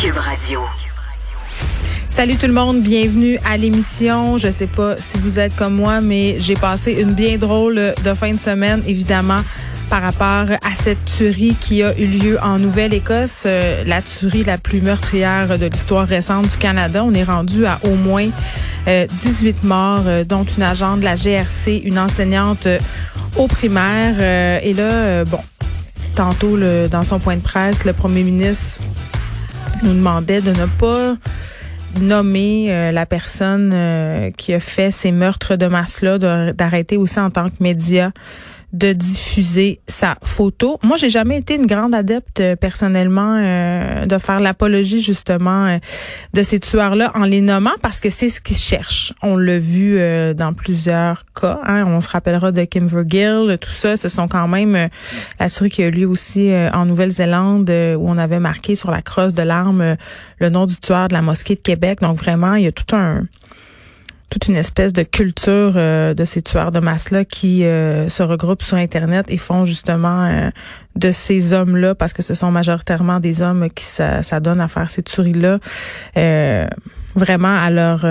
Cube Radio. Salut tout le monde, bienvenue à l'émission. Je sais pas si vous êtes comme moi, mais j'ai passé une bien drôle de fin de semaine, évidemment par rapport à cette tuerie qui a eu lieu en Nouvelle-Écosse, euh, la tuerie la plus meurtrière de l'histoire récente du Canada. On est rendu à au moins 18 euh, morts, euh, dont une agente de la GRC, une enseignante au primaire. et là, bon, tantôt, dans son point de presse, le premier ministre nous demandait de ne pas nommer la personne qui a fait ces meurtres de masse-là, d'arrêter aussi en tant que média de diffuser sa photo. Moi, j'ai jamais été une grande adepte euh, personnellement euh, de faire l'apologie justement euh, de ces tueurs-là en les nommant parce que c'est ce qu'ils cherchent. On l'a vu dans plusieurs cas. Hein. On se rappellera de Kim Vergil, tout ça. Ce sont quand même la tuerie qui a eu lieu aussi en Nouvelle-Zélande où on avait marqué sur la crosse de l'arme le nom du tueur de la mosquée de Québec. Donc vraiment, il y a tout un toute une espèce de culture euh, de ces tueurs de masse-là qui euh, se regroupent sur Internet et font justement euh, de ces hommes-là, parce que ce sont majoritairement des hommes qui s'adonnent à faire ces tueries-là, vraiment à leur...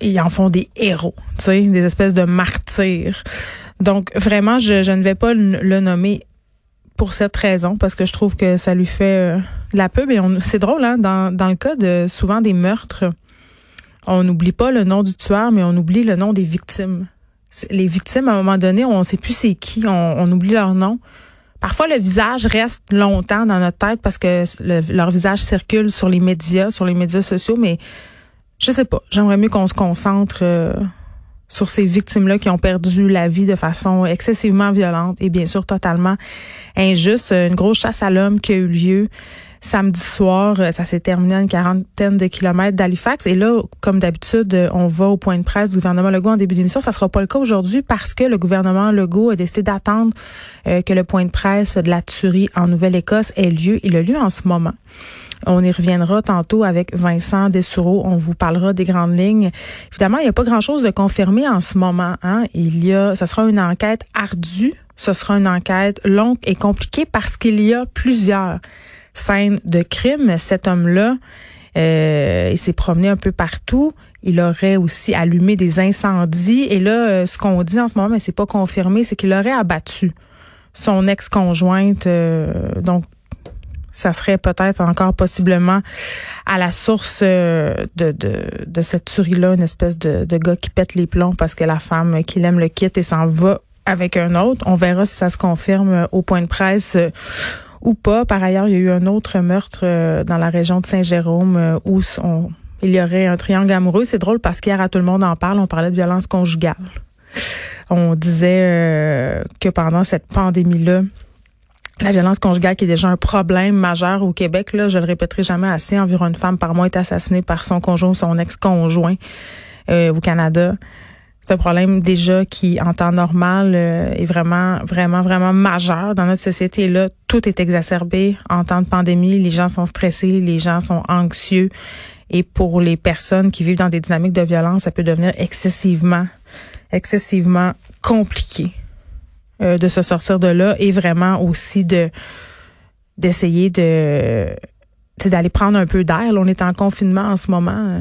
ils en font des héros, tu sais, des espèces de martyrs. Donc, vraiment, je, je ne vais pas le, nommer pour cette raison, parce que je trouve que ça lui fait la pub. Et c'est drôle, hein, dans, dans le cas de souvent des meurtres on n'oublie pas le nom du tueur, mais on oublie le nom des victimes. Les victimes, à un moment donné, on ne sait plus c'est qui, on, oublie leur nom. Parfois, le visage reste longtemps dans notre tête parce que leur visage circule sur les médias, sur les médias sociaux, mais je sais pas. J'aimerais mieux qu'on se concentre euh, sur ces victimes-là qui ont perdu la vie de façon excessivement violente et bien sûr totalement injuste. Une grosse chasse à l'homme qui a eu lieu Samedi soir, euh, ça s'est terminé à une quarantaine de kilomètres d'Halifax. Et là, comme d'habitude, euh, on va au point de presse du gouvernement Legault en début d'émission. Ça sera pas le cas aujourd'hui parce que le gouvernement Legault a décidé d'attendre euh, que le point de presse de la tuerie en Nouvelle-Écosse ait lieu. Il a lieu en ce moment. On y reviendra tantôt avec Vincent Dessoureau. On vous parlera des grandes lignes. Évidemment, il n'y a pas grand-chose de confirmé en ce moment. Hein. Il y a, ce sera une enquête ardue. Ce sera une enquête longue et compliquée parce qu'il y a plusieurs scène de crime. Cet homme-là, euh, il s'est promené un peu partout. Il aurait aussi allumé des incendies. Et là, euh, ce qu'on dit en ce moment, mais c'est pas confirmé, c'est qu'il aurait abattu son ex-conjointe. Euh, donc, ça serait peut-être encore possiblement à la source de, de, cette tuerie-là, une espèce de, de gars qui pète les plombs parce que la femme qu'il aime le quitte et s'en va avec un autre. On verra si ça se confirme au point de presse ou pas. Par ailleurs, il y a eu un autre meurtre euh, dans la région de Saint-Jérôme euh, où il y aurait un triangle amoureux. C'est drôle parce qu'hier, à tout le monde en parle, on parlait de violence conjugale. On disait euh, que pendant cette pandémie-là, la violence conjugale qui est déjà un problème majeur au Québec, là, je le répéterai jamais assez, environ une femme par mois est assassinée par son conjoint ou son ex-conjoint au Canada. C'est un problème déjà qui, en temps normal, euh, est vraiment, vraiment, vraiment majeur dans notre société. là, tout est exacerbé en temps de pandémie. Les gens sont stressés, les gens sont anxieux. Et pour les personnes qui vivent dans des dynamiques de violence, ça peut devenir excessivement, excessivement compliqué euh, de se sortir de là et vraiment aussi de d'essayer de d'aller prendre un peu d'air. On est en confinement en ce moment. Euh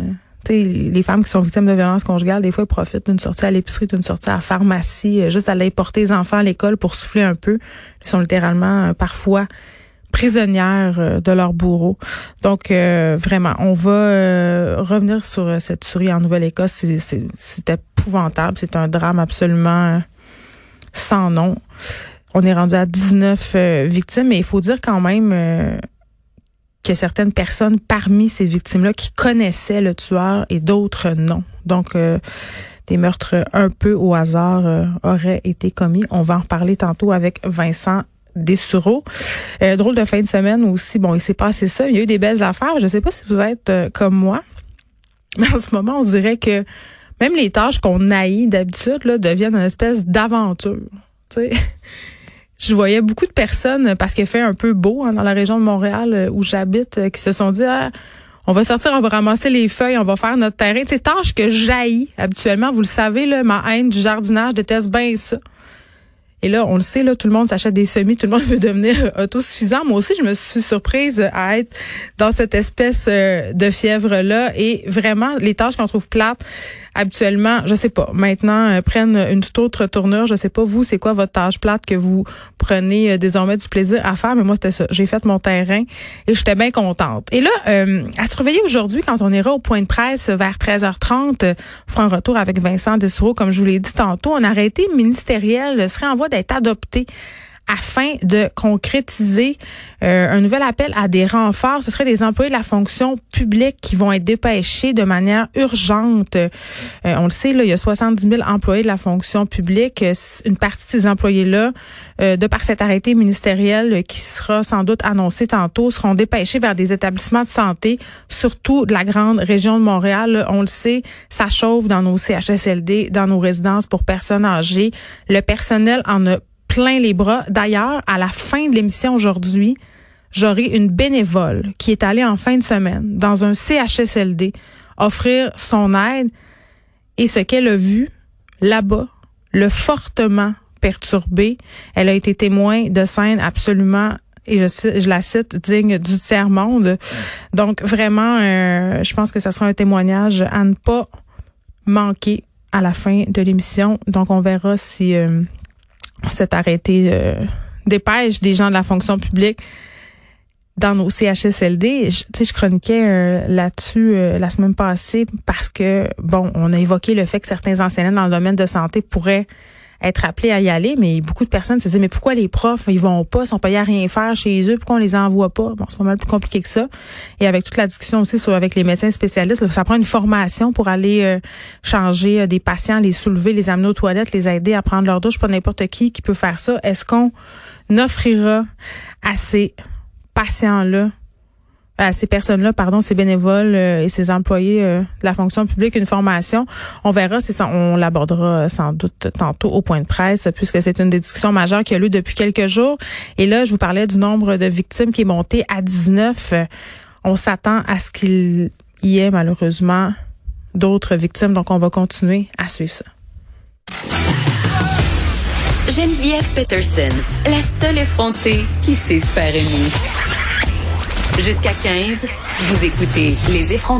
les femmes qui sont victimes de violences conjugales, des fois, profitent d'une sortie à l'épicerie, d'une sortie à la pharmacie, euh, juste aller porter les enfants à l'école pour souffler un peu. Ils sont littéralement euh, parfois prisonnières euh, de leur bourreau. Donc, vraiment, on va revenir sur cette tuerie en Nouvelle-Écosse. C'est épouvantable. C'est un drame absolument sans nom. On est rendu à 19 victimes, mais il faut dire quand même que certaines personnes parmi ces victimes-là qui connaissaient le tueur et d'autres non. Donc, euh, des meurtres un peu au hasard euh, auraient été commis. On va en reparler tantôt avec Vincent des sureaux. Euh, drôle de fin de semaine aussi. Bon, il s'est passé ça. Il y a eu des belles affaires. Je sais pas si vous êtes comme moi, mais en ce moment, on dirait que même les tâches qu'on haït d'habitude deviennent une espèce d'aventure. Je voyais beaucoup de personnes, parce qu'il fait un peu beau hein, dans la région de Montréal euh, où j'habite, euh, qui se sont dit ah, on va sortir, on va ramasser les feuilles, on va faire notre terrain. C'est tâches que jaillit habituellement. Vous le savez, là, ma haine du jardinage, déteste bien ça. Et là, on le sait, là, tout le monde s'achète des semis, tout le monde veut devenir autosuffisant. Moi aussi, je me suis surprise à être dans cette espèce euh, de fièvre-là. Et vraiment, les tâches qu'on trouve plates, habituellement, je sais pas, maintenant, euh, prennent une toute autre tournure. Je sais pas, vous, c'est quoi votre tâche plate que vous prenez euh, désormais du plaisir à faire? Mais moi, c'était ça. J'ai fait mon terrain et j'étais bien contente. Et là, à se réveiller aujourd'hui, quand on ira au point de presse vers 13h30, on fera un retour avec Vincent Dessureau, comme je vous l'ai dit tantôt. Un arrêté ministériel serait en voie d'être adopté afin de concrétiser euh, un nouvel appel à des renforts. Ce serait des employés de la fonction publique qui vont être dépêchés de manière urgente. Euh, on le sait, là, il y a 70 000 employés de la fonction publique. Une partie de ces employés-là, euh, de par cet arrêté ministériel qui sera sans doute annoncé tantôt, seront dépêchés vers des établissements de santé, surtout de la grande région de Montréal. On le sait, ça chauffe dans nos CHSLD, dans nos résidences pour personnes âgées. Le personnel en a plein les bras. D'ailleurs, à la fin de l'émission aujourd'hui, j'aurai une bénévole qui est allée en fin de semaine dans un CHSLD offrir son aide et ce qu'elle a vu là-bas, le fortement perturbé. Elle a été témoin de scènes absolument et je, la cite digne du tiers monde. Donc vraiment, euh, je pense que ça sera un témoignage à ne pas manquer à la fin de l'émission. Donc on verra si euh, cet arrêté euh, dépêche des gens de la fonction publique dans nos CHSLD. Je, je chroniquais euh, là-dessus euh, la semaine passée parce que, bon, on a évoqué le fait que certains enseignants dans le domaine de santé pourraient être appelés à y aller, mais beaucoup de personnes se disent, mais pourquoi les profs, ils vont pas, sont payés à rien faire chez eux, pourquoi on les envoie pas? Bon, c'est pas mal plus compliqué que ça. Et avec toute la discussion aussi sur, avec les médecins spécialistes, ça prend une formation pour aller euh, changer euh, des patients, les soulever, les amener aux toilettes, les aider à prendre leur douche, pas n'importe qui qui peut faire ça. Est-ce qu'on offrira à ces patients-là à ces personnes-là, pardon, ces bénévoles euh, et ces employés euh, de la fonction publique une formation. On verra, c'est ça, on l'abordera sans doute tantôt au point de presse, puisque c'est une des discussions majeures qui a lieu depuis quelques jours. Et là, je vous parlais du nombre de victimes qui est monté à 19. On s'attend à ce qu'il y ait malheureusement d'autres victimes, donc on va continuer à suivre ça. Geneviève Peterson, la seule effrontée qui sait se faire. Jusqu'à 15, vous écoutez Les effrontés.